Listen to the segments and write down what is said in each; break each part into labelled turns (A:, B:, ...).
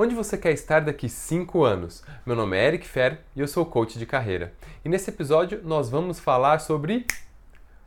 A: Onde você quer estar daqui 5 anos? Meu nome é Eric Fer e eu sou coach de carreira. E nesse episódio nós vamos falar sobre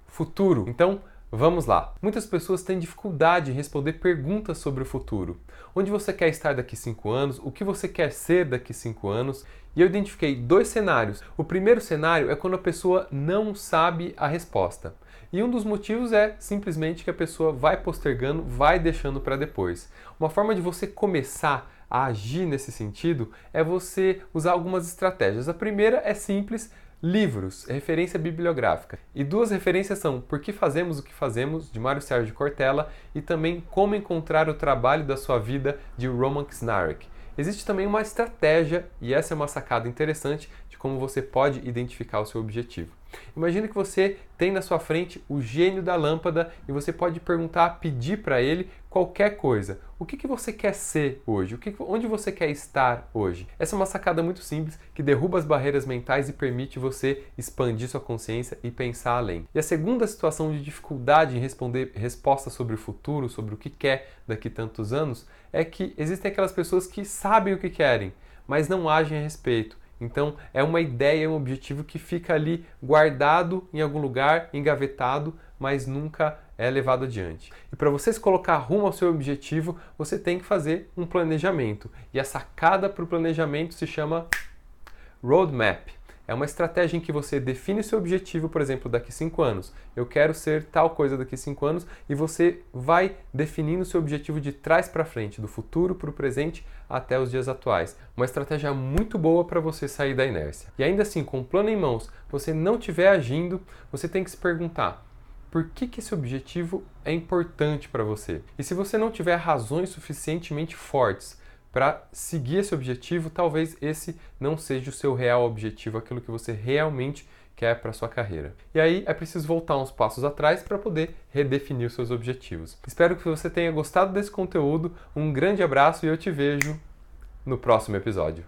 A: futuro. Então, vamos lá. Muitas pessoas têm dificuldade em responder perguntas sobre o futuro. Onde você quer estar daqui 5 anos? O que você quer ser daqui 5 anos? E eu identifiquei dois cenários. O primeiro cenário é quando a pessoa não sabe a resposta. E um dos motivos é simplesmente que a pessoa vai postergando, vai deixando para depois. Uma forma de você começar a agir nesse sentido é você usar algumas estratégias. A primeira é simples, livros, referência bibliográfica. E duas referências são Por que Fazemos o que Fazemos, de Mário Sérgio Cortella, e também Como Encontrar o Trabalho da Sua Vida, de Roman Snarek. Existe também uma estratégia, e essa é uma sacada interessante, de como você pode identificar o seu objetivo. Imagina que você tem na sua frente o gênio da lâmpada e você pode perguntar, pedir para ele qualquer coisa. O que, que você quer ser hoje? O que, onde você quer estar hoje? Essa é uma sacada muito simples que derruba as barreiras mentais e permite você expandir sua consciência e pensar além. E a segunda situação de dificuldade em responder respostas sobre o futuro, sobre o que quer daqui tantos anos, é que existem aquelas pessoas que sabem o que querem, mas não agem a respeito. Então, é uma ideia, um objetivo que fica ali guardado em algum lugar, engavetado, mas nunca é levado adiante. E para você se colocar rumo ao seu objetivo, você tem que fazer um planejamento. E a sacada para o planejamento se chama roadmap. É uma estratégia em que você define seu objetivo, por exemplo, daqui cinco anos. Eu quero ser tal coisa daqui cinco anos e você vai definindo seu objetivo de trás para frente, do futuro para o presente até os dias atuais. Uma estratégia muito boa para você sair da inércia. E ainda assim, com o plano em mãos, você não estiver agindo, você tem que se perguntar: por que, que esse objetivo é importante para você? E se você não tiver razões suficientemente fortes para seguir esse objetivo, talvez esse não seja o seu real objetivo, aquilo que você realmente quer para sua carreira. E aí é preciso voltar uns passos atrás para poder redefinir os seus objetivos. Espero que você tenha gostado desse conteúdo. Um grande abraço e eu te vejo no próximo episódio.